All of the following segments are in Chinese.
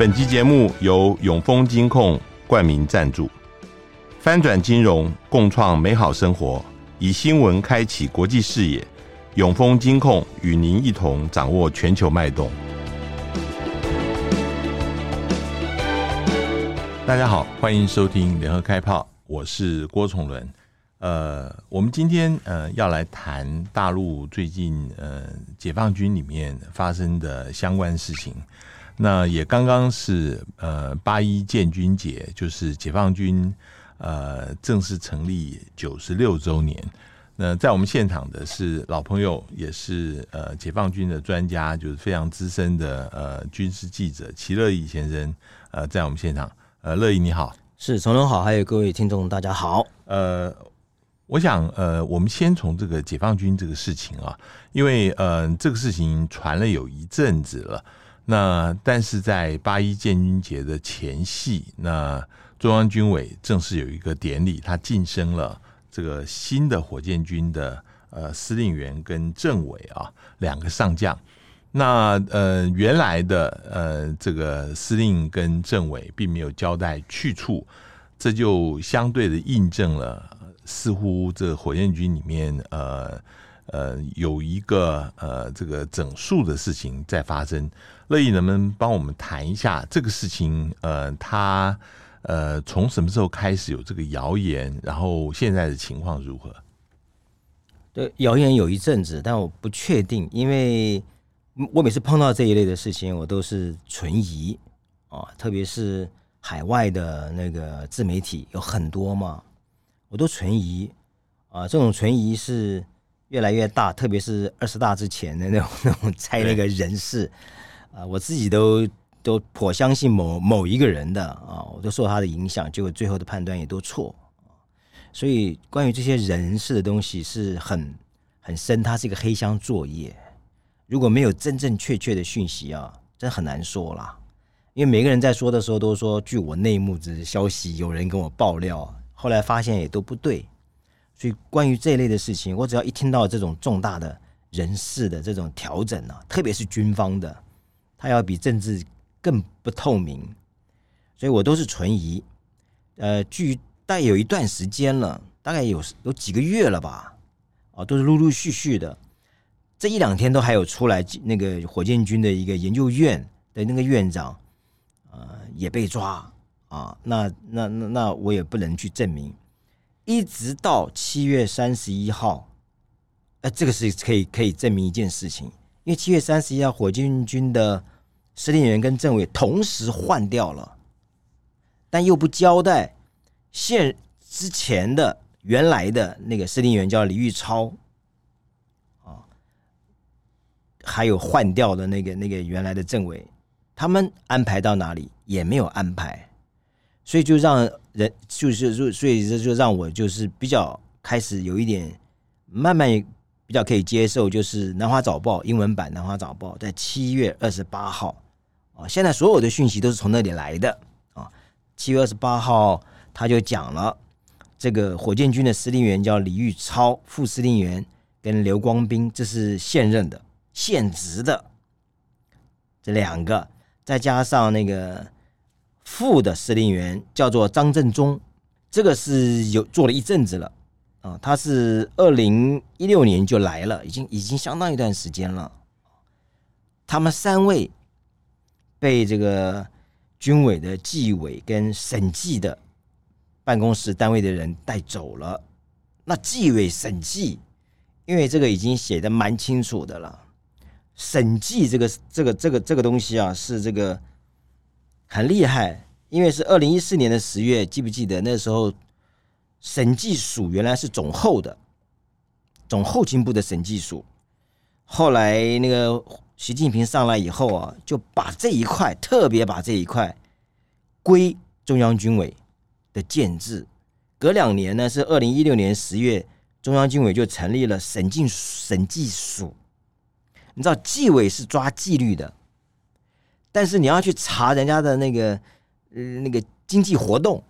本集节目由永丰金控冠名赞助，翻转金融，共创美好生活，以新闻开启国际视野。永丰金控与您一同掌握全球脉动。大家好，欢迎收听联合开炮，我是郭崇伦。呃，我们今天呃要来谈大陆最近呃解放军里面发生的相关事情。那也刚刚是呃八一建军节，就是解放军呃正式成立九十六周年。那在我们现场的是老朋友，也是呃解放军的专家，就是非常资深的呃军事记者齐乐意先生。呃，在我们现场，呃，乐意你好，是崇伦好，还有各位听众大家好。呃，我想呃，我们先从这个解放军这个事情啊，因为呃这个事情传了有一阵子了。那但是在八一建军节的前夕，那中央军委正式有一个典礼，他晋升了这个新的火箭军的呃司令员跟政委啊两个上将。那呃原来的呃这个司令跟政委并没有交代去处，这就相对的印证了似乎这个火箭军里面呃。呃，有一个呃，这个整数的事情在发生。乐意能不能帮我们谈一下这个事情？呃，他呃，从什么时候开始有这个谣言？然后现在的情况如何？对，谣言有一阵子，但我不确定，因为我每次碰到这一类的事情，我都是存疑啊。特别是海外的那个自媒体有很多嘛，我都存疑啊。这种存疑是。越来越大，特别是二十大之前的那种 那种猜那个人事，啊、呃，我自己都都颇相信某某一个人的啊，我都受他的影响，结果最后的判断也都错。所以关于这些人事的东西是很很深，它是一个黑箱作业。如果没有真正确切的讯息啊，真很难说啦。因为每个人在说的时候都说，据我内幕之消息，有人跟我爆料，后来发现也都不对。所以，关于这一类的事情，我只要一听到这种重大的人事的这种调整啊，特别是军方的，它要比政治更不透明，所以我都是存疑。呃，距大概有一段时间了，大概有有几个月了吧，啊，都是陆陆续续的。这一两天都还有出来，那个火箭军的一个研究院的那个院长，呃，也被抓啊。那那那那我也不能去证明。一直到七月三十一号，呃，这个是可以可以证明一件事情，因为七月三十一号，火箭军的司令员跟政委同时换掉了，但又不交代现之前的原来的那个司令员叫李玉超，啊，还有换掉的那个那个原来的政委，他们安排到哪里也没有安排。所以就让人就是就所以这就让我就是比较开始有一点慢慢比较可以接受，就是《南华早报》英文版《南华早报》在七月二十八号啊，现在所有的讯息都是从那里来的啊。七月二十八号他就讲了，这个火箭军的司令员叫李玉超，副司令员跟刘光斌，这是现任的现职的这两个，再加上那个。副的司令员叫做张振中，这个是有做了一阵子了啊，他是二零一六年就来了，已经已经相当一段时间了。他们三位被这个军委的纪委跟审计的办公室单位的人带走了。那纪委审计，因为这个已经写的蛮清楚的了，审计这个这个这个这个东西啊，是这个。很厉害，因为是二零一四年的十月，记不记得那时候审计署原来是总后的总后勤部的审计署，后来那个习近平上来以后啊，就把这一块特别把这一块归中央军委的建制。隔两年呢，是二零一六年十月，中央军委就成立了审计审计署。你知道纪委是抓纪律的。但是你要去查人家的那个呃那个经济活动，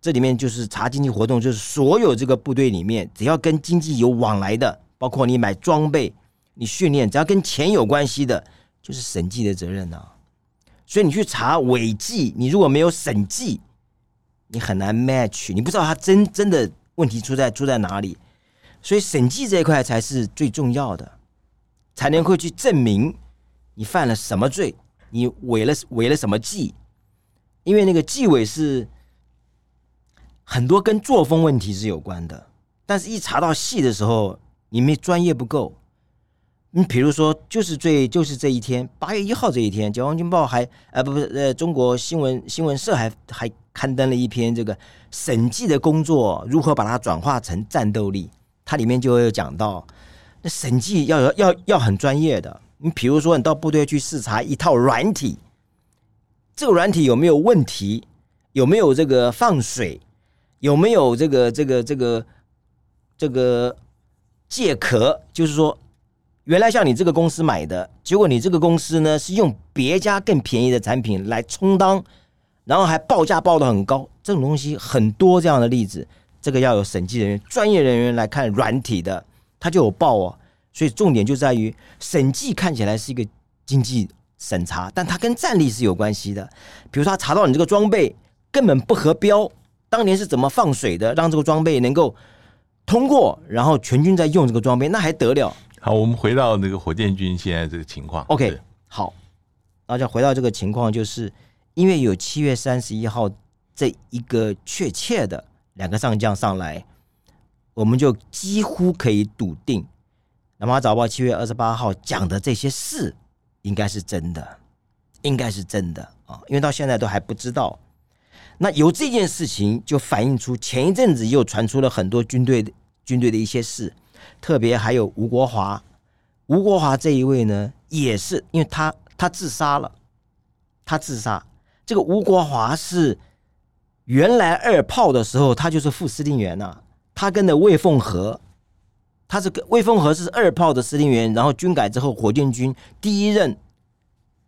这里面就是查经济活动，就是所有这个部队里面只要跟经济有往来的，包括你买装备、你训练，只要跟钱有关系的，就是审计的责任呐、所以你去查违纪，你如果没有审计，你很难 match，你不知道他真真的问题出在出在哪里。所以审计这一块才是最重要的，才能会去证明你犯了什么罪，你违了违了什么纪。因为那个纪委是很多跟作风问题是有关的，但是一查到细的时候，你们专业不够。你比如说，就是最就是这一天，八月一号这一天，《解放军报》还呃不不呃中国新闻新闻社还还刊登了一篇这个审计的工作如何把它转化成战斗力，它里面就有讲到，那审计要要要很专业的。你比如说，你到部队去视察一套软体。这个软体有没有问题？有没有这个放水？有没有这个这个这个这个借壳？就是说，原来像你这个公司买的，结果你这个公司呢是用别家更便宜的产品来充当，然后还报价报的很高。这种东西很多这样的例子，这个要有审计人员、专业人员来看软体的，他就有报哦。所以重点就在于审计看起来是一个经济。审查，但它跟战力是有关系的。比如说，他查到你这个装备根本不合标，当年是怎么放水的，让这个装备能够通过，然后全军在用这个装备，那还得了？好，我们回到那个火箭军现在这个情况。OK，好，那就回到这个情况，就是因为有七月三十一号这一个确切的两个上将上来，我们就几乎可以笃定，《南华早报》七月二十八号讲的这些事。应该是真的，应该是真的啊！因为到现在都还不知道。那由这件事情就反映出前一阵子又传出了很多军队军队的一些事，特别还有吴国华。吴国华这一位呢，也是因为他他自杀了，他自杀。这个吴国华是原来二炮的时候，他就是副司令员呐、他跟着魏凤和。他是魏凤和是二炮的司令员，然后军改之后，火箭军第一任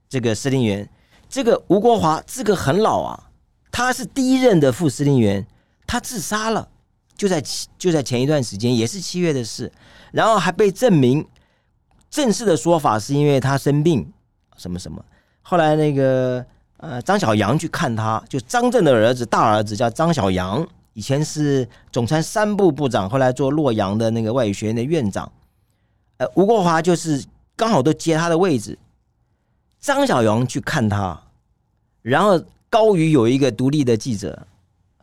这个司令员，这个吴国华这个很老啊，他是第一任的副司令员，他自杀了，就在就在前一段时间，也是七月的事，然后还被证明正式的说法是因为他生病什么什么，后来那个呃张小阳去看他，就张震的儿子大儿子叫张小阳。以前是总参三部部长，后来做洛阳的那个外语学院的院长。呃，吴国华就是刚好都接他的位置。张小阳去看他，然后高瑜有一个独立的记者，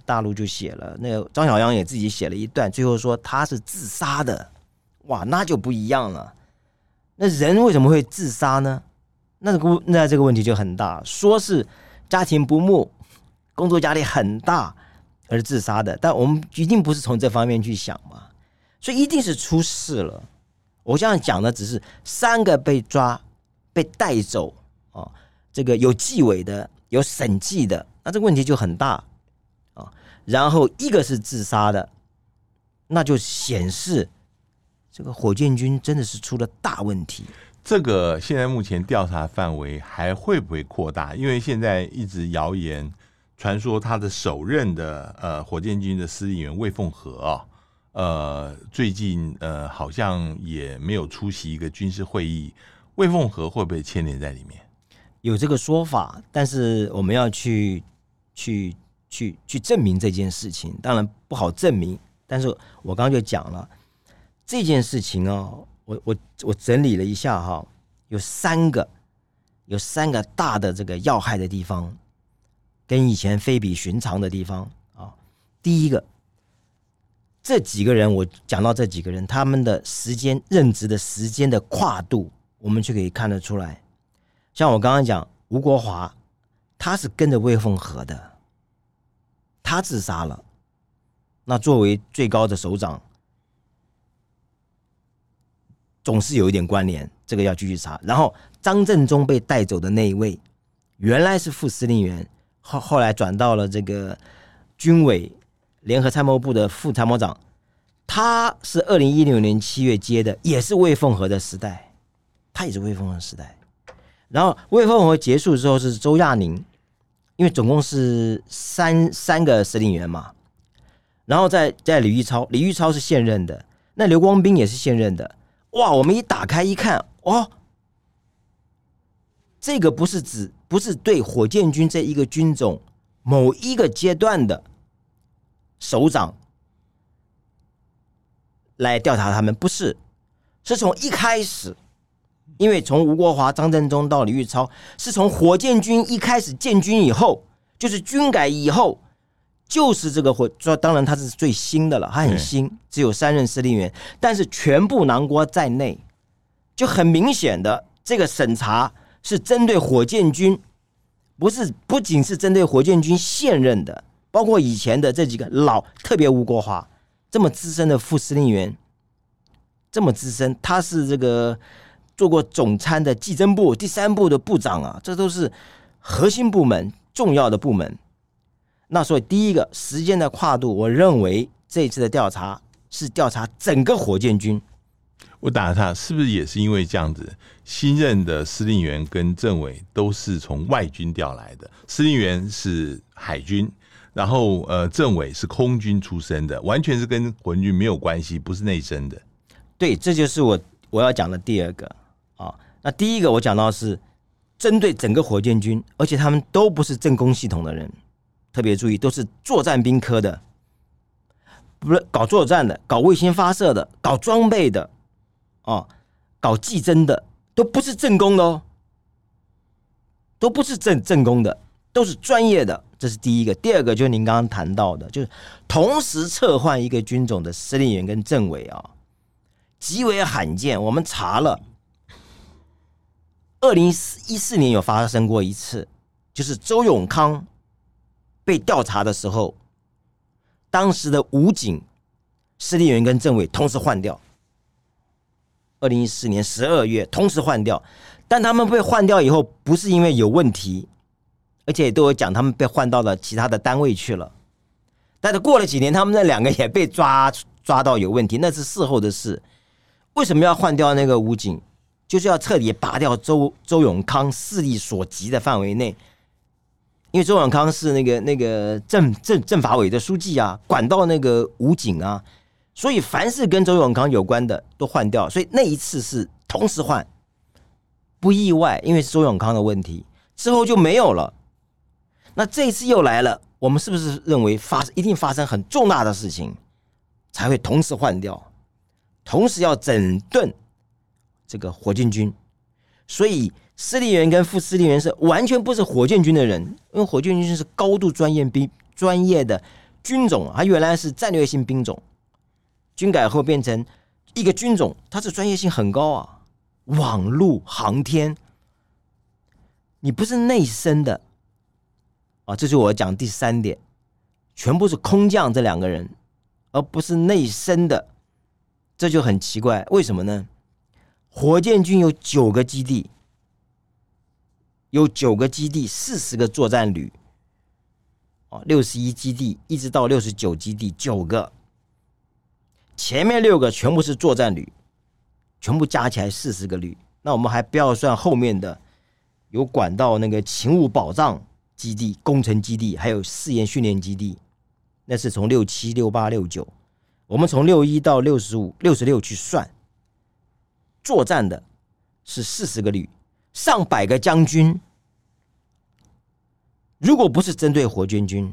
大陆就写了，那个张小阳也自己写了一段，最后说他是自杀的。哇，那就不一样了。那人为什么会自杀呢？那个那这个问题就很大，说是家庭不睦，工作压力很大。而自杀的，但我们一定不是从这方面去想嘛，所以一定是出事了。我现在讲的只是三个被抓、被带走啊，这个有纪委的、有审计的，那这个问题就很大啊。然后一个是自杀的，那就显示这个火箭军真的是出了大问题。这个现在目前调查范围还会不会扩大？因为现在一直谣言。传说他的首任的呃火箭军的司令员魏凤和啊，呃最近呃好像也没有出席一个军事会议，魏凤和会不会牵连在里面？有这个说法，但是我们要去去去去证明这件事情，当然不好证明。但是我刚刚就讲了这件事情哦，我我我整理了一下哈，有三个有三个大的这个要害的地方。跟以前非比寻常的地方啊，第一个，这几个人我讲到这几个人，他们的时间任职的时间的跨度，我们就可以看得出来。像我刚刚讲吴国华，他是跟着魏凤和的，他自杀了。那作为最高的首长，总是有一点关联，这个要继续查。然后张振中被带走的那一位，原来是副司令员。后后来转到了这个军委联合参谋部的副参谋长，他是二零一六年七月接的，也是魏凤和的时代，他也是魏凤和时代。然后魏凤和结束之后是周亚宁，因为总共是三三个司令员嘛。然后在在李玉超，李玉超是现任的，那刘光斌也是现任的。哇，我们一打开一看，哦。这个不是指不是对火箭军这一个军种某一个阶段的首长来调查他们，不是，是从一开始，因为从吴国华、张振中到李玉超，是从火箭军一开始建军以后，就是军改以后，就是这个火，说当然他是最新的了，他很新，只有三任司令员，但是全部囊括在内，就很明显的这个审查。是针对火箭军，不是不仅是针对火箭军现任的，包括以前的这几个老，特别吴国华这么资深的副司令员，这么资深，他是这个做过总参的技侦部第三部的部长啊，这都是核心部门、重要的部门。那所以第一个时间的跨度，我认为这一次的调查是调查整个火箭军。我打他，是不是也是因为这样子？新任的司令员跟政委都是从外军调来的，司令员是海军，然后呃，政委是空军出身的，完全是跟火箭军没有关系，不是内生的。对，这就是我我要讲的第二个啊。那第一个我讲到是针对整个火箭军，而且他们都不是政工系统的人，特别注意，都是作战兵科的，不是搞作战的，搞卫星发射的，搞装备的。哦，搞技侦的都不是正工的哦，都不是正正工的，都是专业的。这是第一个。第二个就是您刚刚谈到的，就是同时撤换一个军种的司令员跟政委啊，极为罕见。我们查了，二零一四年有发生过一次，就是周永康被调查的时候，当时的武警司令员跟政委同时换掉。二零一四年十二月同时换掉，但他们被换掉以后，不是因为有问题，而且都有讲他们被换到了其他的单位去了。但是过了几年，他们那两个也被抓抓到有问题，那是事后的事。为什么要换掉那个武警？就是要彻底拔掉周周永康势力所及的范围内，因为周永康是那个那个政政政法委的书记啊，管到那个武警啊。所以，凡是跟周永康有关的都换掉。所以那一次是同时换，不意外，因为是周永康的问题，之后就没有了。那这一次又来了，我们是不是认为发一定发生很重大的事情，才会同时换掉？同时要整顿这个火箭军，所以司令员跟副司令员是完全不是火箭军的人，因为火箭军是高度专业兵专业的军种，它原来是战略性兵种。军改后变成一个军种，它是专业性很高啊，网路航天，你不是内生的啊，这是我讲第三点，全部是空降这两个人，而不是内生的，这就很奇怪，为什么呢？火箭军有九个基地，有九个基地，四十个作战旅，哦，六十一基地一直到六十九基地，九个。前面六个全部是作战旅，全部加起来四十个旅。那我们还不要算后面的，有管道那个勤务保障基地、工程基地，还有试验训练基地。那是从六七、六八、六九，我们从六一到六十五、六十六去算，作战的是四十个旅，上百个将军。如果不是针对火箭军，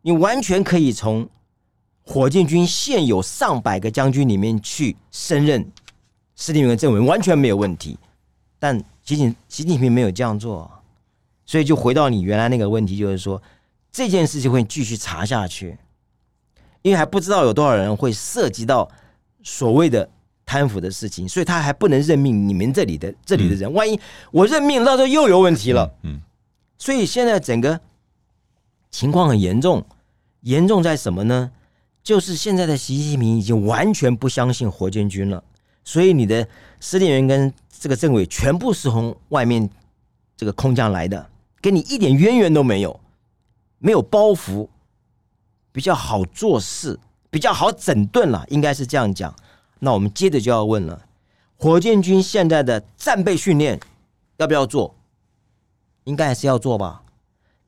你完全可以从。火箭军现有上百个将军里面去升任司令员、政委完全没有问题，但习近习近平没有这样做，所以就回到你原来那个问题，就是说这件事情会继续查下去，因为还不知道有多少人会涉及到所谓的贪腐的事情，所以他还不能任命你们这里的这里的人，万一我任命到时候又有问题了，嗯，所以现在整个情况很严重，严重在什么呢？就是现在的习近平已经完全不相信火箭军了，所以你的司令员跟这个政委全部是从外面这个空降来的，跟你一点渊源都没有，没有包袱，比较好做事，比较好整顿了，应该是这样讲。那我们接着就要问了，火箭军现在的战备训练要不要做？应该还是要做吧，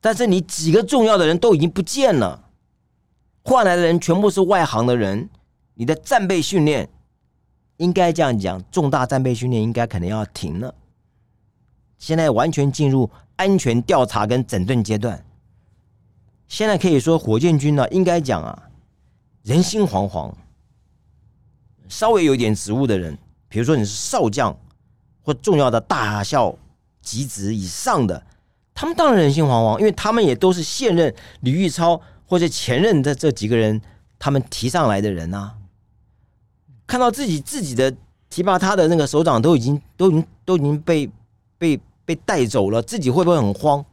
但是你几个重要的人都已经不见了。换来的人全部是外行的人，你的战备训练应该这样讲，重大战备训练应该可能要停了。现在完全进入安全调查跟整顿阶段。现在可以说，火箭军呢，应该讲啊，人心惶惶。稍微有点职务的人，比如说你是少将或重要的大校级职以上的，他们当然人心惶惶，因为他们也都是现任李玉超或者前任的这几个人，他们提上来的人呐、啊。看到自己自己的提拔他的那个首长都已经都已经都已经被被被带走了，自己会不会很慌？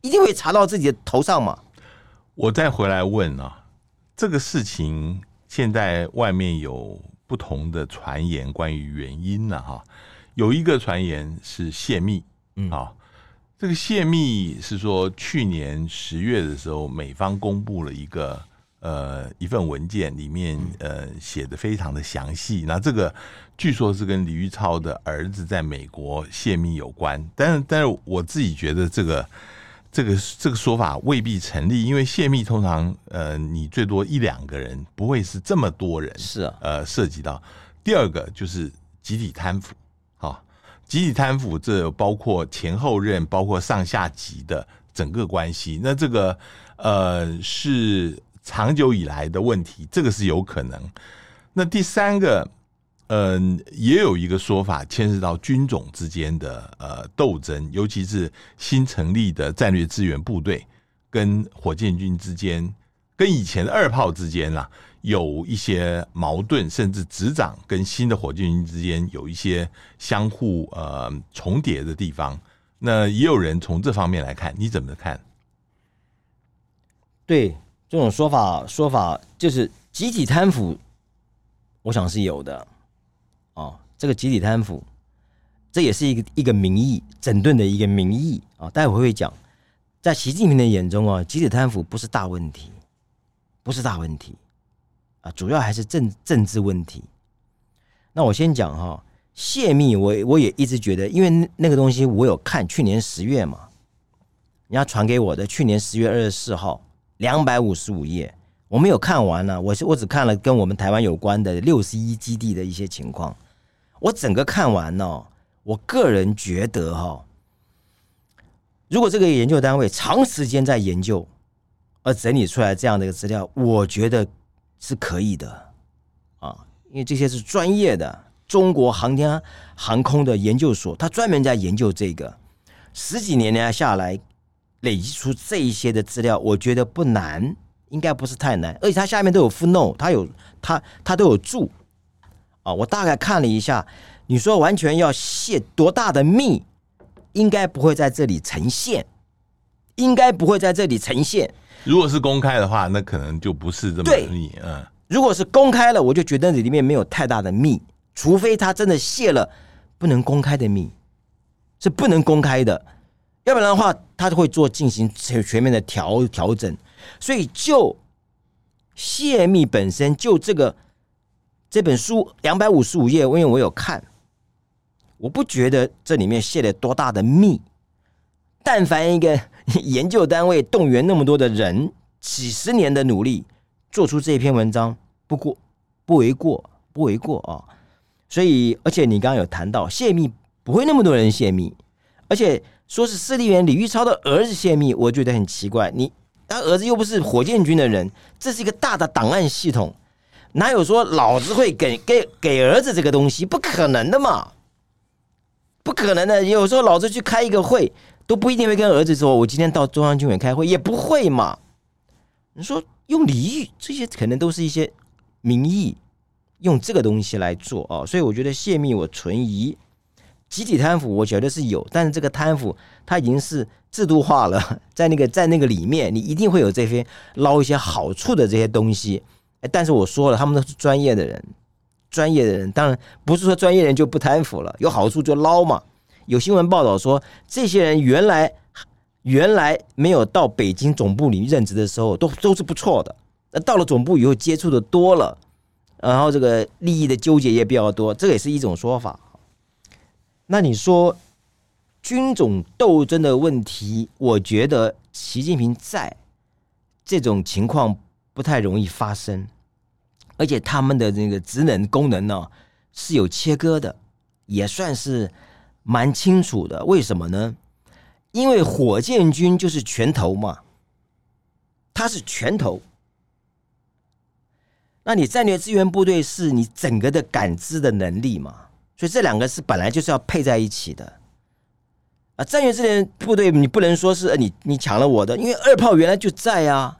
一定会查到自己的头上嘛？我再回来问啊，这个事情现在外面有不同的传言，关于原因呢？哈，有一个传言是泄密，嗯，啊，这个泄密是说去年十月的时候，美方公布了一个呃一份文件，里面呃写的非常的详细。那这个据说是跟李玉超的儿子在美国泄密有关，但是但是我自己觉得这个。这个这个说法未必成立，因为泄密通常，呃，你最多一两个人，不会是这么多人，是啊，呃，涉及到。第二个就是集体贪腐，哈，集体贪腐这包括前后任，包括上下级的整个关系，那这个呃是长久以来的问题，这个是有可能。那第三个。嗯，也有一个说法牵涉到军种之间的呃斗争，尤其是新成立的战略支援部队跟火箭军之间，跟以前的二炮之间啊，有一些矛盾，甚至执掌跟新的火箭军之间有一些相互呃重叠的地方。那也有人从这方面来看，你怎么看？对这种说法，说法就是集体贪腐，我想是有的。哦，这个集体贪腐，这也是一个一个民意整顿的一个民意啊。待会会讲，在习近平的眼中啊，集体贪腐不是大问题，不是大问题啊，主要还是政政治问题。那我先讲哈，泄密，我我也一直觉得，因为那个东西我有看，去年十月嘛，人家传给我的，去年十月二十四号，两百五十五页。我没有看完呢，我是我只看了跟我们台湾有关的六十一基地的一些情况。我整个看完呢，我个人觉得哈，如果这个研究单位长时间在研究而整理出来这样的一个资料，我觉得是可以的啊，因为这些是专业的中国航天航空的研究所，他专门在研究这个，十几年年下来累积出这一些的资料，我觉得不难。应该不是太难，而且它下面都有 flow 它有它它都有注啊。我大概看了一下，你说完全要泄多大的密，应该不会在这里呈现，应该不会在这里呈现。如果是公开的话，那可能就不是这么密。嗯，如果是公开了，我就觉得这里面没有太大的密，除非他真的泄了不能公开的密，是不能公开的，要不然的话，他就会做进行全全面的调调整。所以，就泄密本身，就这个这本书两百五十五页，因为我有看，我不觉得这里面泄了多大的密。但凡一个 研究单位动员那么多的人，几十年的努力，做出这篇文章，不过不为过，不为过啊。所以，而且你刚刚有谈到泄密，不会那么多人泄密，而且说是司令员李玉超的儿子泄密，我觉得很奇怪。你。他儿子又不是火箭军的人，这是一个大的档案系统，哪有说老子会给给给儿子这个东西？不可能的嘛，不可能的。有时候老子去开一个会，都不一定会跟儿子说，我今天到中央军委开会，也不会嘛。你说用礼遇这些，可能都是一些名义，用这个东西来做啊、哦，所以我觉得泄密我存疑。集体贪腐，我觉得是有，但是这个贪腐它已经是制度化了，在那个在那个里面，你一定会有这些捞一些好处的这些东西。但是我说了，他们都是专业的人，专业的人当然不是说专业人就不贪腐了，有好处就捞嘛。有新闻报道说，这些人原来原来没有到北京总部里任职的时候，都都是不错的。那到了总部以后，接触的多了，然后这个利益的纠结也比较多，这也是一种说法。那你说军种斗争的问题，我觉得习近平在这种情况不太容易发生，而且他们的那个职能功能呢是有切割的，也算是蛮清楚的。为什么呢？因为火箭军就是拳头嘛，它是拳头。那你战略支援部队是你整个的感知的能力嘛？所以这两个是本来就是要配在一起的。啊，战略支援部队你不能说是你你抢了我的，因为二炮原来就在啊，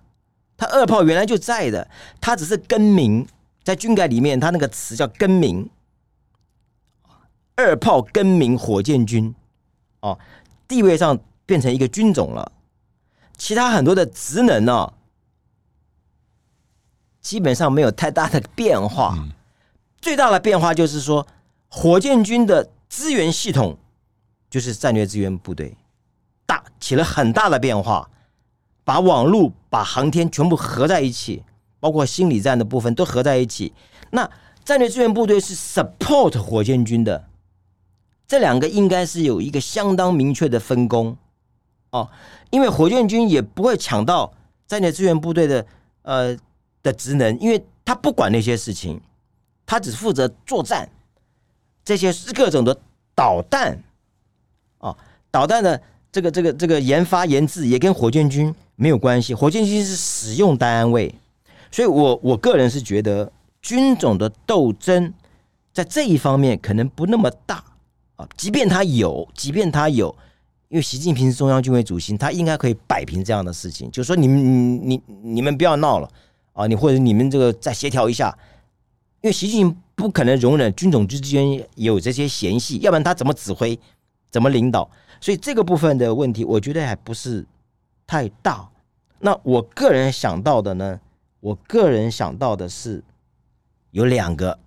他二炮原来就在的，他只是更名，在军改里面他那个词叫更名，二炮更名火箭军，哦，地位上变成一个军种了，其他很多的职能呢、哦，基本上没有太大的变化，嗯、最大的变化就是说火箭军的资源系统。就是战略支援部队，大起了很大的变化，把网络、把航天全部合在一起，包括心理战的部分都合在一起。那战略支援部队是 support 火箭军的，这两个应该是有一个相当明确的分工。哦，因为火箭军也不会抢到战略支援部队的呃的职能，因为他不管那些事情，他只负责作战，这些是各种的导弹。哦，导弹的这个这个这个研发研制也跟火箭军没有关系，火箭军是使用单位，所以我我个人是觉得军种的斗争在这一方面可能不那么大。啊，即便他有，即便他有，因为习近平是中央军委主席，他应该可以摆平这样的事情，就说你们你你你们不要闹了啊，你或者你们这个再协调一下，因为习近平不可能容忍军种之间有这些嫌隙，要不然他怎么指挥？怎么领导？所以这个部分的问题，我觉得还不是太大。那我个人想到的呢？我个人想到的是有两个，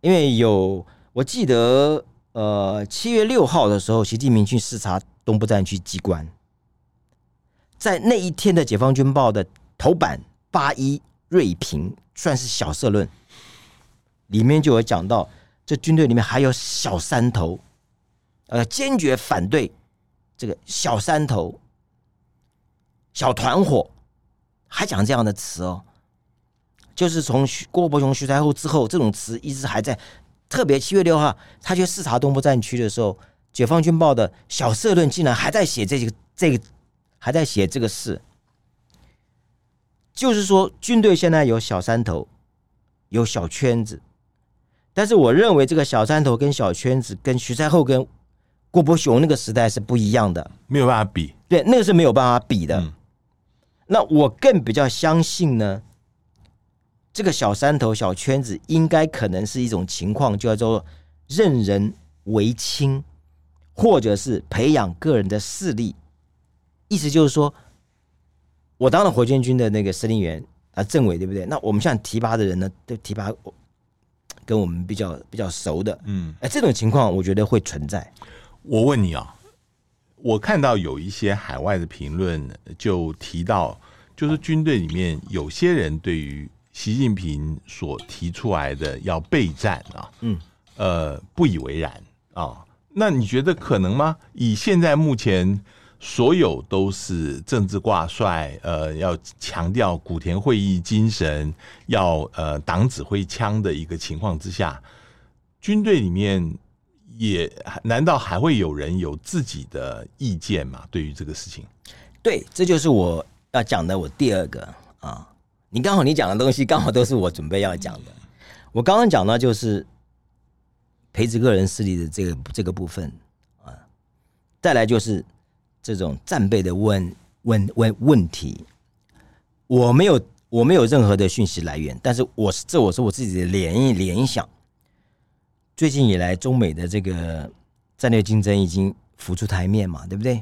因为有我记得，呃，七月六号的时候，习近平去视察东部战区机关，在那一天的《解放军报》的头版八一锐评，算是小社论，里面就有讲到，这军队里面还有小山头。呃，坚决反对这个小山头、小团伙，还讲这样的词哦。就是从郭伯雄、徐才厚之后，这种词一直还在。特别七月六号，他去视察东部战区的时候，《解放军报》的小社论竟然还在写这个这个，还在写这个事。就是说，军队现在有小山头，有小圈子，但是我认为这个小山头跟小圈子，跟徐才厚跟郭伯雄那个时代是不一样的，没有办法比。对，那个是没有办法比的。嗯、那我更比较相信呢，这个小山头、小圈子应该可能是一种情况，叫做任人唯亲，或者是培养个人的势力。意思就是说，我当了火箭军的那个司令员啊，政委对不对？那我们现在提拔的人呢，都提拔跟我们比较比较熟的。嗯，哎，这种情况我觉得会存在。我问你啊，我看到有一些海外的评论就提到，就是军队里面有些人对于习近平所提出来的要备战啊，嗯，呃，不以为然啊。那你觉得可能吗？以现在目前所有都是政治挂帅，呃，要强调古田会议精神，要呃党指挥枪的一个情况之下，军队里面。也难道还会有人有自己的意见吗？对于这个事情，对，这就是我要讲的。我第二个啊，你刚好你讲的东西刚好都是我准备要讲的。我刚刚讲到就是培植个人势力的这个这个部分啊，再来就是这种战备的问问问问题。我没有我没有任何的讯息来源，但是我是这我是我自己的联联想。最近以来，中美的这个战略竞争已经浮出台面嘛，对不对？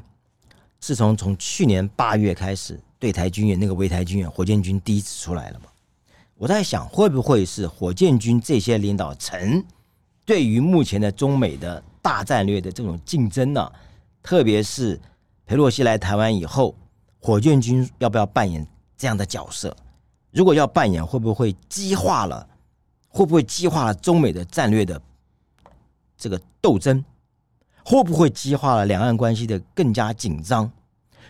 自从从去年八月开始，对台军演那个围台军演，火箭军第一次出来了嘛。我在想，会不会是火箭军这些领导层对于目前的中美的大战略的这种竞争呢？特别是裴洛西来台湾以后，火箭军要不要扮演这样的角色？如果要扮演，会不会激化了？会不会激化了中美的战略的？这个斗争会不会激化了两岸关系的更加紧张？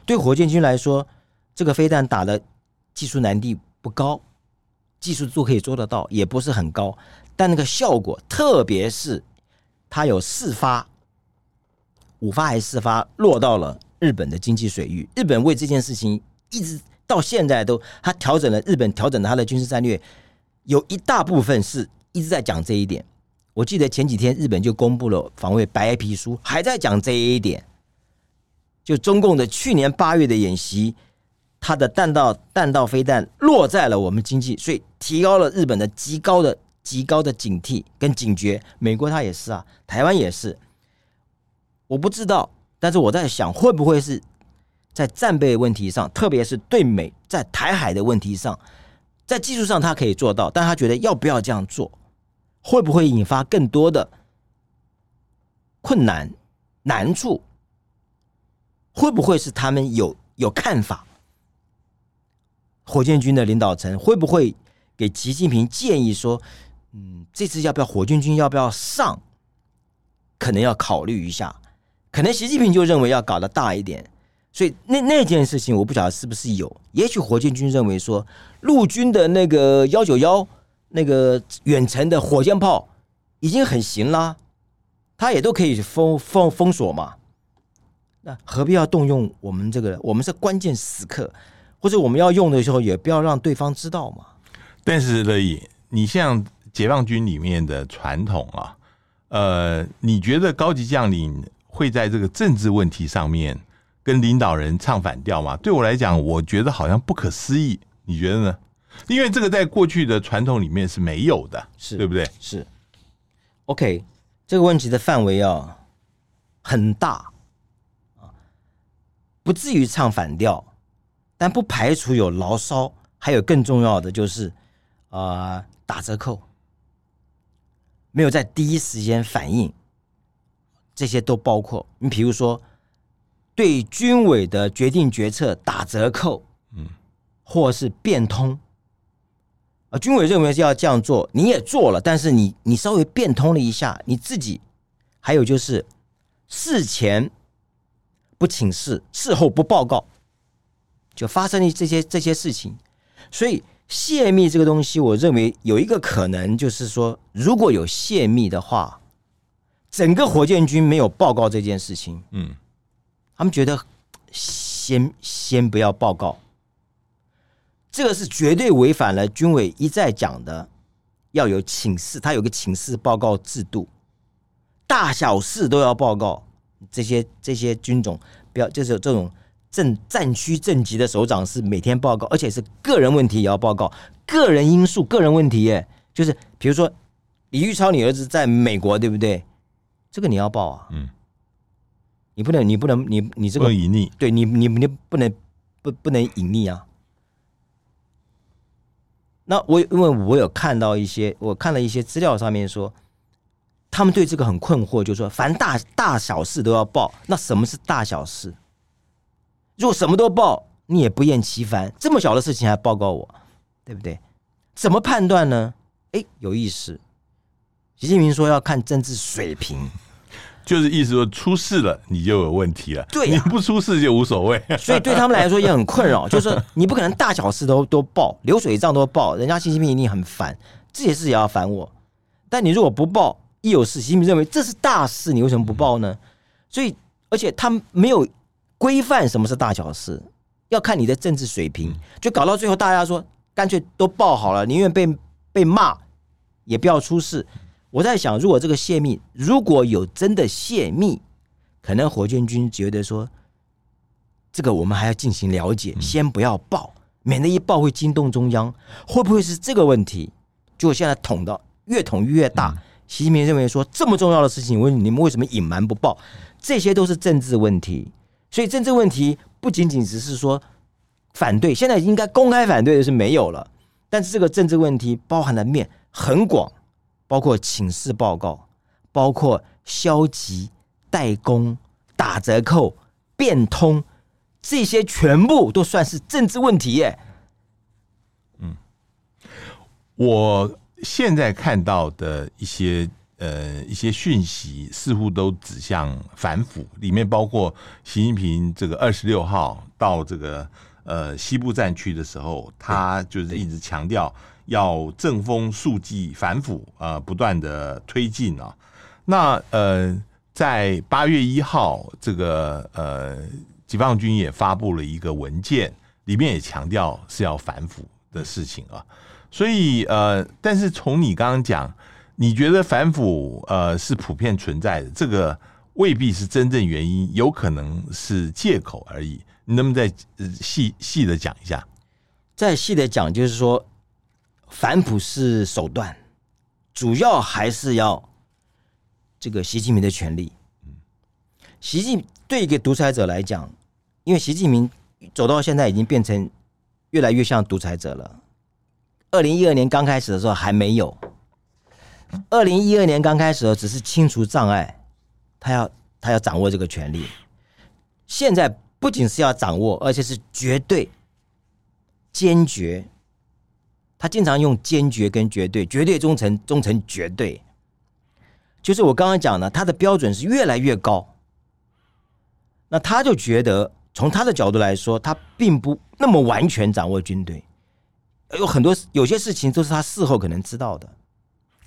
对火箭军来说，这个飞弹打的技术难度不高，技术都可以做得到，也不是很高。但那个效果，特别是它有四发五发还是四发落到了日本的经济水域。日本为这件事情一直到现在都，他调整了日本调整了他的军事战略，有一大部分是一直在讲这一点。我记得前几天日本就公布了防卫白皮书，还在讲这一点。就中共的去年八月的演习，它的弹道弹道飞弹落在了我们经济，所以提高了日本的极高的极高的警惕跟警觉。美国它也是啊，台湾也是。我不知道，但是我在想，会不会是在战备问题上，特别是对美在台海的问题上，在技术上他可以做到，但他觉得要不要这样做？会不会引发更多的困难难处？会不会是他们有有看法？火箭军的领导层会不会给习近平建议说：“嗯，这次要不要火箭军要不要上？可能要考虑一下。可能习近平就认为要搞得大一点，所以那那件事情我不晓得是不是有。也许火箭军认为说，陆军的那个幺九幺。”那个远程的火箭炮已经很行啦，它也都可以封封封锁嘛。那何必要动用我们这个？我们是关键时刻，或者我们要用的时候，也不要让对方知道嘛。但是乐意，你像解放军里面的传统啊，呃，你觉得高级将领会在这个政治问题上面跟领导人唱反调吗？对我来讲，我觉得好像不可思议。你觉得呢？因为这个在过去的传统里面是没有的，是对不对？是。OK，这个问题的范围啊很大啊，不至于唱反调，但不排除有牢骚，还有更重要的就是啊、呃、打折扣，没有在第一时间反应，这些都包括。你比如说对军委的决定决策打折扣，嗯，或是变通。啊，军委认为是要这样做，你也做了，但是你你稍微变通了一下，你自己，还有就是事前不请示，事后不报告，就发生了这些这些事情。所以泄密这个东西，我认为有一个可能就是说，如果有泄密的话，整个火箭军没有报告这件事情，嗯，他们觉得先先不要报告。这个是绝对违反了军委一再讲的，要有请示，他有个请示报告制度，大小事都要报告。这些这些军种，不要就是这种正战区政级的首长是每天报告，而且是个人问题也要报告，个人因素、个人问题耶，就是比如说李玉超，你儿子在美国，对不对？这个你要报啊，嗯，你不能，你不能，你你这个隐匿，对你你你不能不不能隐匿啊。那我因为我有看到一些，我看了一些资料上面说，他们对这个很困惑，就是说，凡大大小事都要报。那什么是大小事？如果什么都报，你也不厌其烦，这么小的事情还报告我，对不对？怎么判断呢？哎，有意思。习近平说要看政治水平。就是意思说出事了你就有问题了，对、啊，你不出事就无所谓。所以对他们来说也很困扰，就是你不可能大小事都都报，流水账都报，人家习近平一定很烦，这些事也要烦我。但你如果不报，一有事，习近平认为这是大事，你为什么不报呢？所以，而且他没有规范什么是大小事，要看你的政治水平，就搞到最后大家说干脆都报好了，宁愿被被骂也不要出事。我在想，如果这个泄密如果有真的泄密，可能火箭军觉得说，这个我们还要进行了解，先不要报，免得一报会惊动中央。会不会是这个问题？就现在捅到越捅越大。习近平认为说，这么重要的事情，问你们为什么隐瞒不报？这些都是政治问题。所以政治问题不仅仅只是说反对，现在应该公开反对的是没有了，但是这个政治问题包含的面很广。包括请示报告，包括消极怠工、打折扣、变通，这些全部都算是政治问题耶。嗯，我现在看到的一些呃一些讯息，似乎都指向反腐，里面包括习近平这个二十六号到这个呃西部战区的时候，他就是一直强调。要正风肃纪反腐啊，不断的推进啊。那呃，在八月一号，这个呃，解放军也发布了一个文件，里面也强调是要反腐的事情啊。所以呃，但是从你刚刚讲，你觉得反腐呃是普遍存在的，这个未必是真正原因，有可能是借口而已。你能不能再细细的讲一下？再细的讲，就是说反腐是手段，主要还是要。这个习近平的权力，习近对一个独裁者来讲，因为习近平走到现在已经变成越来越像独裁者了。二零一二年刚开始的时候还没有，二零一二年刚开始只是清除障碍，他要他要掌握这个权力。现在不仅是要掌握，而且是绝对、坚决。他经常用坚决跟绝对，绝对忠诚，忠诚绝对。就是我刚刚讲的，他的标准是越来越高。那他就觉得，从他的角度来说，他并不那么完全掌握军队，有很多有些事情都是他事后可能知道的。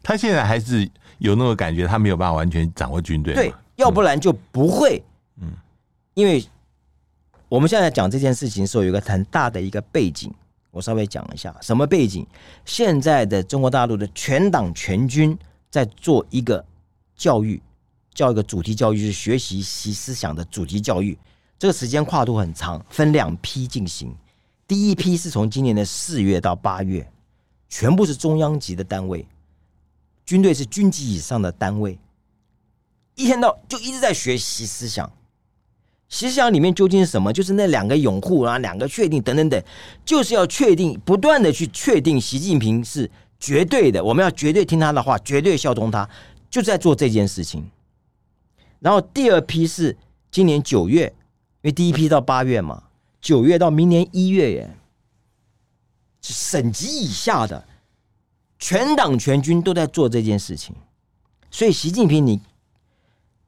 他现在还是有那个感觉，他没有办法完全掌握军队。对，要不然就不会。嗯，因为我们现在讲这件事情的时候，有一个很大的一个背景，我稍微讲一下，什么背景？现在的中国大陆的全党全军在做一个。教育，教一个主题教育是学习习思想的主题教育，这个时间跨度很长，分两批进行。第一批是从今年的四月到八月，全部是中央级的单位，军队是军级以上的单位，一天到就一直在学习思想。习思想里面究竟是什么？就是那两个拥护啊，两个确定等等等，就是要确定，不断的去确定习近平是绝对的，我们要绝对听他的话，绝对效忠他。就在做这件事情，然后第二批是今年九月，因为第一批到八月嘛，九月到明年一月耶，省级以下的全党全军都在做这件事情，所以习近平，你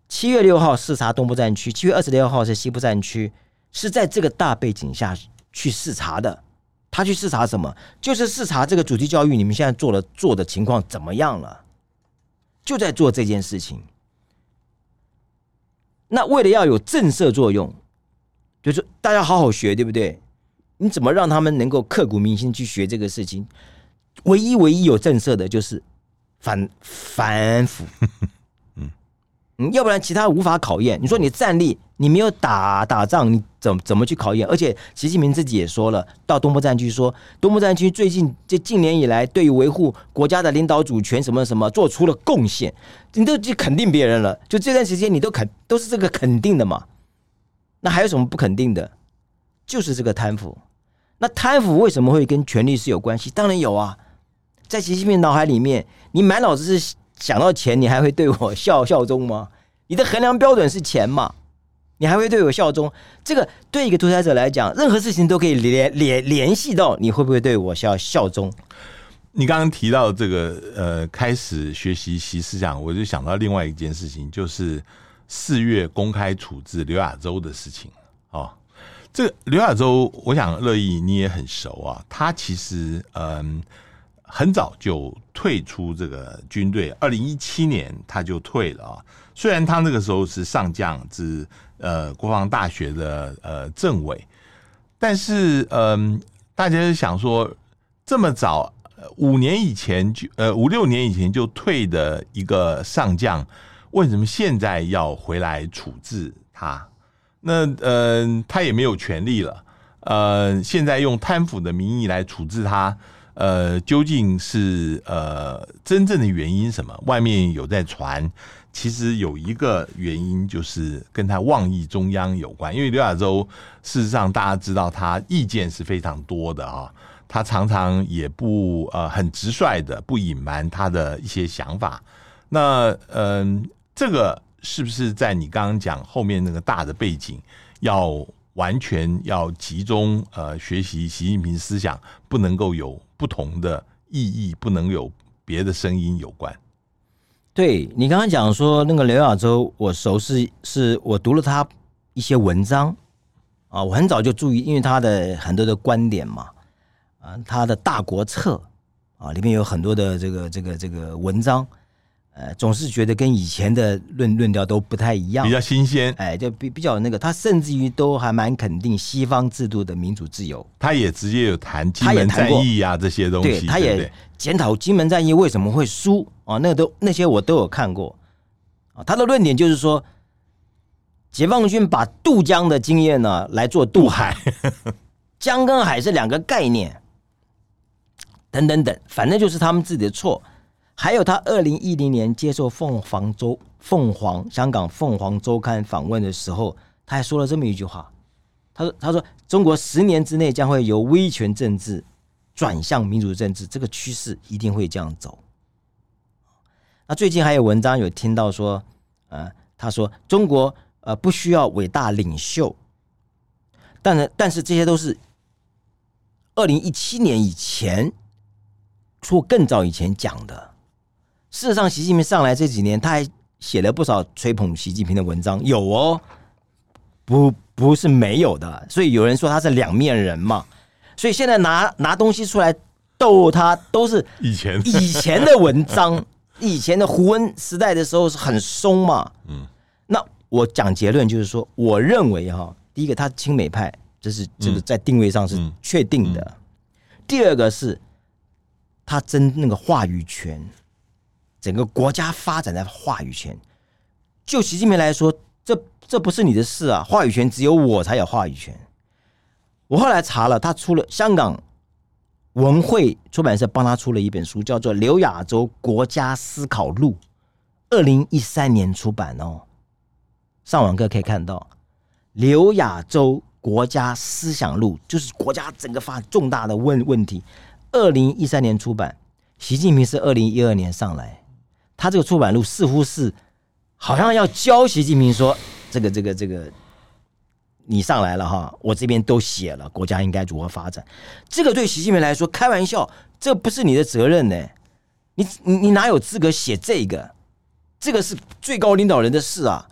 七月六号视察东部战区，七月二十六号是西部战区，是在这个大背景下去视察的。他去视察什么？就是视察这个主题教育，你们现在做的做的情况怎么样了？就在做这件事情。那为了要有震慑作用，就是大家好好学，对不对？你怎么让他们能够刻骨铭心去学这个事情？唯一唯一有震慑的就是反反腐。嗯，要不然其他无法考验。你说你战力，你没有打打仗，你怎么怎么去考验？而且习近平自己也说了，到东部战区说，东部战区最近这近年以来，对于维护国家的领导主权什么什么，做出了贡献，你都去肯定别人了。就这段时间，你都肯都是这个肯定的嘛？那还有什么不肯定的？就是这个贪腐。那贪腐为什么会跟权力是有关系？当然有啊，在习近平脑海里面，你满脑子是。想到钱，你还会对我效效忠吗？你的衡量标准是钱嘛？你还会对我效忠？这个对一个独裁者来讲，任何事情都可以联联联系到你会不会对我效效忠？你刚刚提到这个呃，开始学习习思想，我就想到另外一件事情，就是四月公开处置刘亚洲的事情哦。这个刘亚洲，我想乐意你也很熟啊，他其实嗯。很早就退出这个军队，二零一七年他就退了啊。虽然他那个时候是上将，是呃国防大学的呃政委，但是嗯、大家想说，这么早五年以前就呃五六年以前就退的一个上将，为什么现在要回来处置他？那呃他也没有权力了，呃现在用贪腐的名义来处置他。呃，究竟是呃真正的原因什么？外面有在传，其实有一个原因就是跟他妄议中央有关。因为刘亚洲事实上大家知道他意见是非常多的啊，他常常也不呃很直率的不隐瞒他的一些想法。那嗯、这个是不是在你刚刚讲后面那个大的背景要？完全要集中呃学习习近平思想，不能够有不同的意义，不能有别的声音有关。对，你刚刚讲说那个刘亚洲，我熟是，是我读了他一些文章啊，我很早就注意，因为他的很多的观点嘛，啊，他的大国策啊里面有很多的这个这个这个文章，呃，总是觉得跟以前的论论调都不太一样，比较新鲜。哎，就比比较那个，他甚至于都还蛮肯定西方制度的民主自由。他也直接有谈金门战役啊这些东西，对，他也检讨金门战役为什么会输啊，那个都那些我都有看过啊。他的论点就是说，解放军把渡江的经验呢来做渡海，江跟海是两个概念，等等等，反正就是他们自己的错。还有他二零一零年接受凤凰周凤凰香港凤凰周刊访问的时候，他还说了这么一句话，他说：“他说中国十年之内将会由威权政治转向民主政治，这个趋势一定会这样走。”那最近还有文章有听到说，呃，他说中国呃不需要伟大领袖，但是但是这些都是二零一七年以前，或更早以前讲的。事实上，习近平上来这几年，他还写了不少吹捧习近平的文章，有哦，不不是没有的。所以有人说他是两面人嘛。所以现在拿拿东西出来逗他，都是以前以前的文章，以前的胡温时代的时候是很松嘛。嗯，那我讲结论就是说，我认为哈，第一个他是亲美派，这是这个在定位上是确定的。第二个是他争那个话语权。整个国家发展的话语权，就习近平来说，这这不是你的事啊！话语权只有我才有话语权。我后来查了，他出了香港文汇出版社帮他出了一本书，叫做《刘亚洲国家思考录》，二零一三年出版哦。上网课可以看到，《刘亚洲国家思想录》就是国家整个发重大的问问题。二零一三年出版，习近平是二零一二年上来。他这个出版录似乎是好像要教习近平说：“这个、这个、这个，你上来了哈，我这边都写了，国家应该如何发展。”这个对习近平来说，开玩笑，这不是你的责任呢。你你你哪有资格写这个？这个是最高领导人的事啊。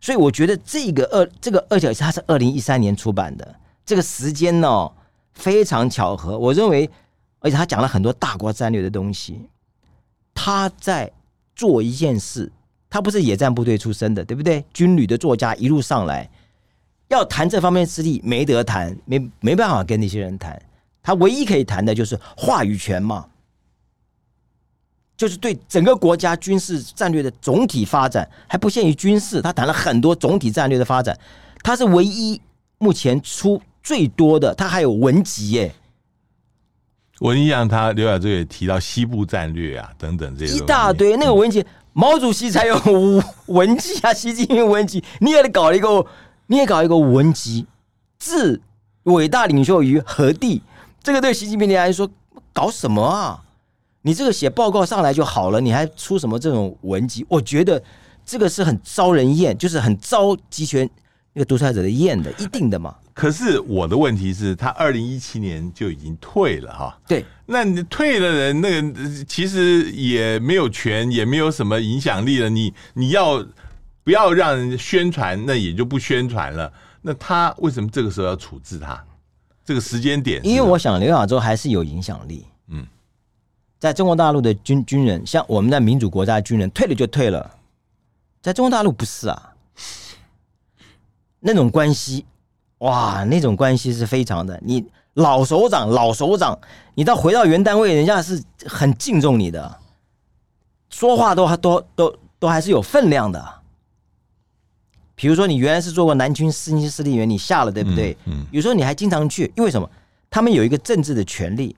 所以我觉得这个二这个，而且他是二零一三年出版的，这个时间呢非常巧合。我认为，而且他讲了很多大国战略的东西，他在。做一件事，他不是野战部队出身的，对不对？军旅的作家一路上来，要谈这方面事例，没得谈，没没办法跟那些人谈。他唯一可以谈的就是话语权嘛，就是对整个国家军事战略的总体发展，还不限于军事。他谈了很多总体战略的发展，他是唯一目前出最多的。他还有文集耶。我印象，他刘亚洲也提到西部战略啊，等等这些一大堆。那个文集，毛主席才有文集啊，习近平文集，你也得搞一个，你也搞一个文集，致伟大领袖于何地？这个对习近平来说，搞什么啊？你这个写报告上来就好了，你还出什么这种文集？我觉得这个是很招人厌，就是很招集权那个独裁者的验的，一定的嘛。可是我的问题是，他二零一七年就已经退了哈。对，那你退了人，那个其实也没有权，也没有什么影响力了。你你要不要让人宣传？那也就不宣传了。那他为什么这个时候要处置他？这个时间点？因为我想刘亚洲还是有影响力。嗯，在中国大陆的军军人，像我们在民主国家的军人，退了就退了。在中国大陆不是啊，那种关系。哇，那种关系是非常的。你老首长，老首长，你到回到原单位，人家是很敬重你的，说话都还都都都还是有分量的。比如说，你原来是做过南军四星司令员，你下了，对不对？嗯。有时候你还经常去，因为什么？他们有一个政治的权利，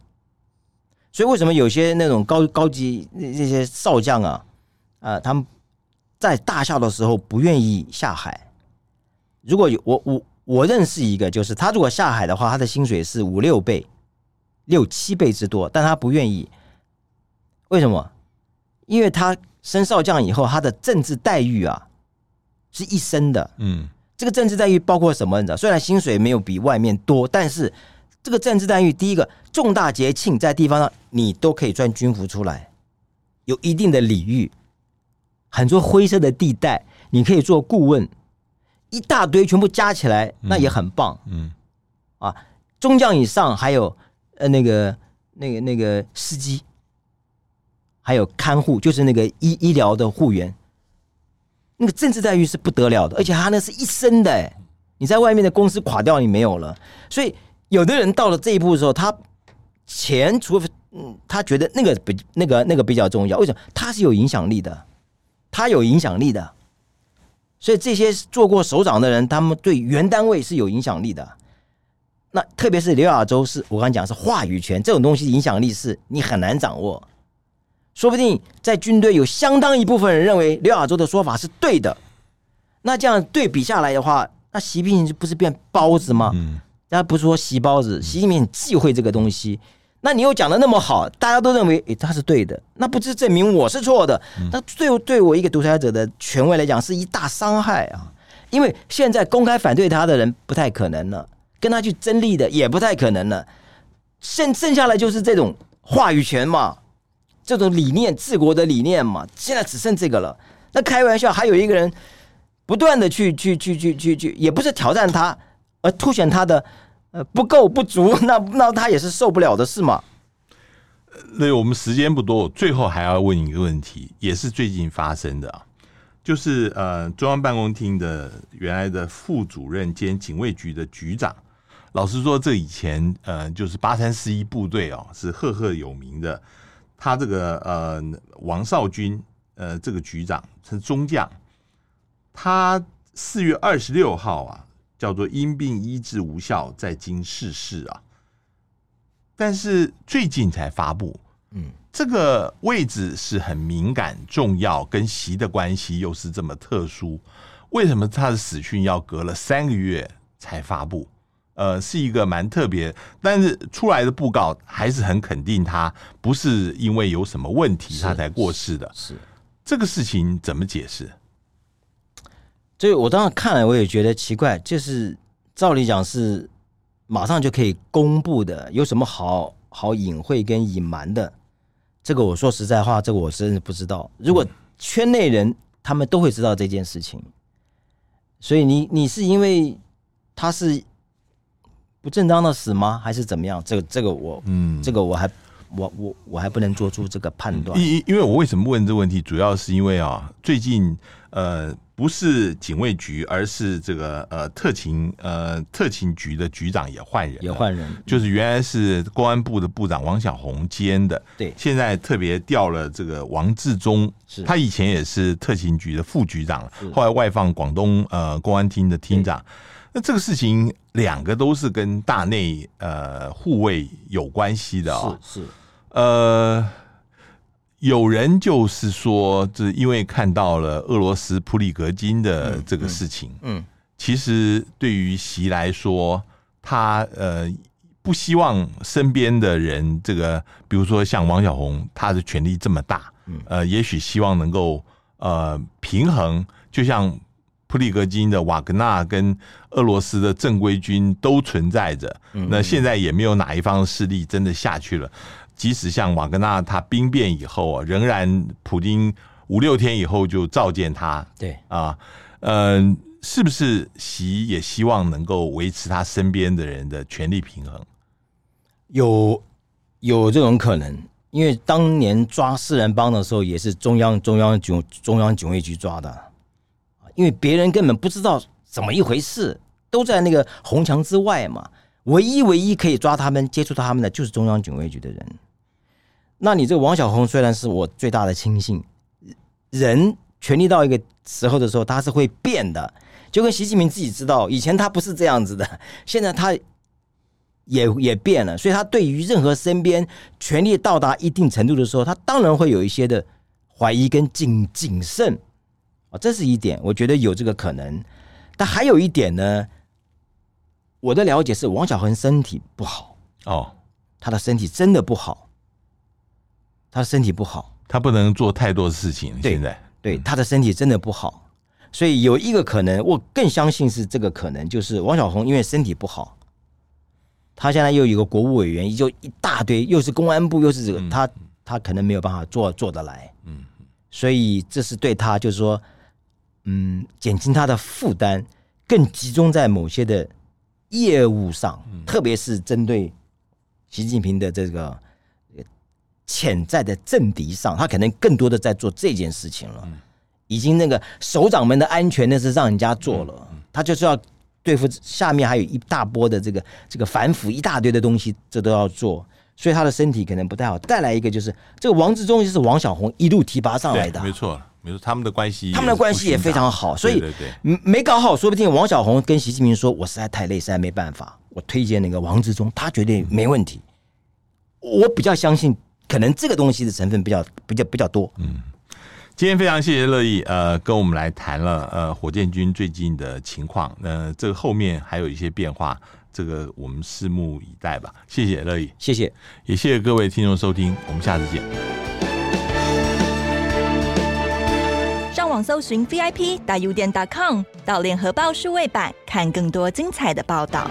所以为什么有些那种高高级那些少将啊，啊，他们在大校的时候不愿意下海。如果有我我。我认识一个，就是他如果下海的话，他的薪水是五六倍、六七倍之多，但他不愿意。为什么？因为他升少将以后，他的政治待遇啊是一生的。嗯，这个政治待遇包括什么？你知道？虽然薪水没有比外面多，但是这个政治待遇，第一个重大节庆在地方上，你都可以穿军服出来，有一定的礼遇，很多灰色的地带，你可以做顾问。一大堆全部加起来，那也很棒。嗯，嗯啊，中将以上还有呃那个那个那个司机还有看护，就是那个医医疗的护员，那个政治待遇是不得了的，而且他那是一生的，哎，你在外面的公司垮掉，你没有了。所以有的人到了这一步的时候，他钱除非嗯，他觉得那个比那个那个比较重要，为什么？他是有影响力的，他有影响力的，所以这些做过首长的人，他们对原单位是有影响力的。那特别是刘亚洲是，是我刚讲是话语权这种东西，影响力是你很难掌握。说不定在军队有相当一部分人认为刘亚洲的说法是对的，那这样对比下来的话，那习近平不是变包子吗？嗯，大家不是说习包子，习近平很忌讳这个东西。那你又讲的那么好，大家都认为诶他是对的，那不是证明我是错的？那最后对我一个独裁者的权威来讲是一大伤害啊！因为现在公开反对他的人不太可能了。跟他去争利的也不太可能了，剩剩下来就是这种话语权嘛，这种理念治国的理念嘛，现在只剩这个了。那开玩笑，还有一个人不断的去去去去去去，也不是挑战他，而凸显他的呃不够不足，那那他也是受不了的事嘛。那我们时间不多，最后还要问一个问题，也是最近发生的啊，就是呃中央办公厅的原来的副主任兼警卫局的局长。老实说，这以前呃，就是八三四一部队哦，是赫赫有名的。他这个呃，王少军呃，这个局长是中将。他四月二十六号啊，叫做因病医治无效，在京逝世啊。但是最近才发布，嗯，这个位置是很敏感、重要，跟习的关系又是这么特殊，为什么他的死讯要隔了三个月才发布？呃，是一个蛮特别，但是出来的布告还是很肯定他不是因为有什么问题他才过世的。是，是这个事情怎么解释？所以我当时看了，我也觉得奇怪，就是照理讲是马上就可以公布的，有什么好好隐晦跟隐瞒的？这个我说实在话，这个我真是不知道。如果圈内人他们都会知道这件事情，所以你你是因为他是。不正当的死吗？还是怎么样？这个这个我，嗯，这个我还我我我还不能做出这个判断。因因为我为什么问这个问题，主要是因为啊，最近呃不是警卫局，而是这个呃特勤呃特勤局的局长也换人，也换人，就是原来是公安部的部长王小红兼的，对，现在特别调了这个王志忠，是。他以前也是特勤局的副局长，后来外放广东呃公安厅的厅长。那这个事情，两个都是跟大内呃护卫有关系的啊、哦，是是，呃，有人就是说，这因为看到了俄罗斯普里格金的这个事情，嗯，嗯嗯其实对于习来说，他呃不希望身边的人，这个比如说像王小红，他的权力这么大，嗯，呃，也许希望能够呃平衡，就像。普里格金的瓦格纳跟俄罗斯的正规军都存在着，那现在也没有哪一方势力真的下去了。即使像瓦格纳他兵变以后啊，仍然普京五六天以后就召见他。对啊，嗯，是不是习也希望能够维持他身边的人的权力平衡？有有这种可能，因为当年抓四人帮的时候，也是中央中央警中央警卫局抓的。因为别人根本不知道怎么一回事，都在那个红墙之外嘛。唯一唯一可以抓他们、接触到他们的，就是中央警卫局的人。那你这个王小红虽然是我最大的亲信，人权力到一个时候的时候，他是会变的。就跟习近平自己知道，以前他不是这样子的，现在他也也变了。所以他对于任何身边权力到达一定程度的时候，他当然会有一些的怀疑跟谨谨慎。这是一点，我觉得有这个可能。但还有一点呢，我的了解是王小恒身体不好哦，他的身体真的不好，他身体不好，他不能做太多的事情。现在对他的身体真的不好，所以有一个可能，我更相信是这个可能，就是王小红因为身体不好，他现在又有一个国务委员，就一大堆，又是公安部，又是这个，他他可能没有办法做做得来。嗯，所以这是对他，就是说。嗯，减轻他的负担，更集中在某些的业务上，嗯、特别是针对习近平的这个潜在的政敌上，他可能更多的在做这件事情了。已经那个首长们的安全那是让人家做了，他就是要对付下面还有一大波的这个这个反腐一大堆的东西，这都要做，所以他的身体可能不太好。再来一个就是这个王志忠就是王小红一路提拔上来的，没错，没错，他们的关系，他们的关系也非常好，所以没搞好，说不定王小红跟习近平说：“我实在太累，实在没办法，我推荐那个王志忠，他绝对没问题。”我比较相信，可能这个东西的成分比较比较比较多。嗯。今天非常谢谢乐意，呃，跟我们来谈了呃火箭军最近的情况，那、呃、这个后面还有一些变化，这个我们拭目以待吧。谢谢乐意，谢谢，也谢谢各位听众收听，我们下次见。上网搜寻 VIP 大 U 点 .com，到联合报数位版看更多精彩的报道。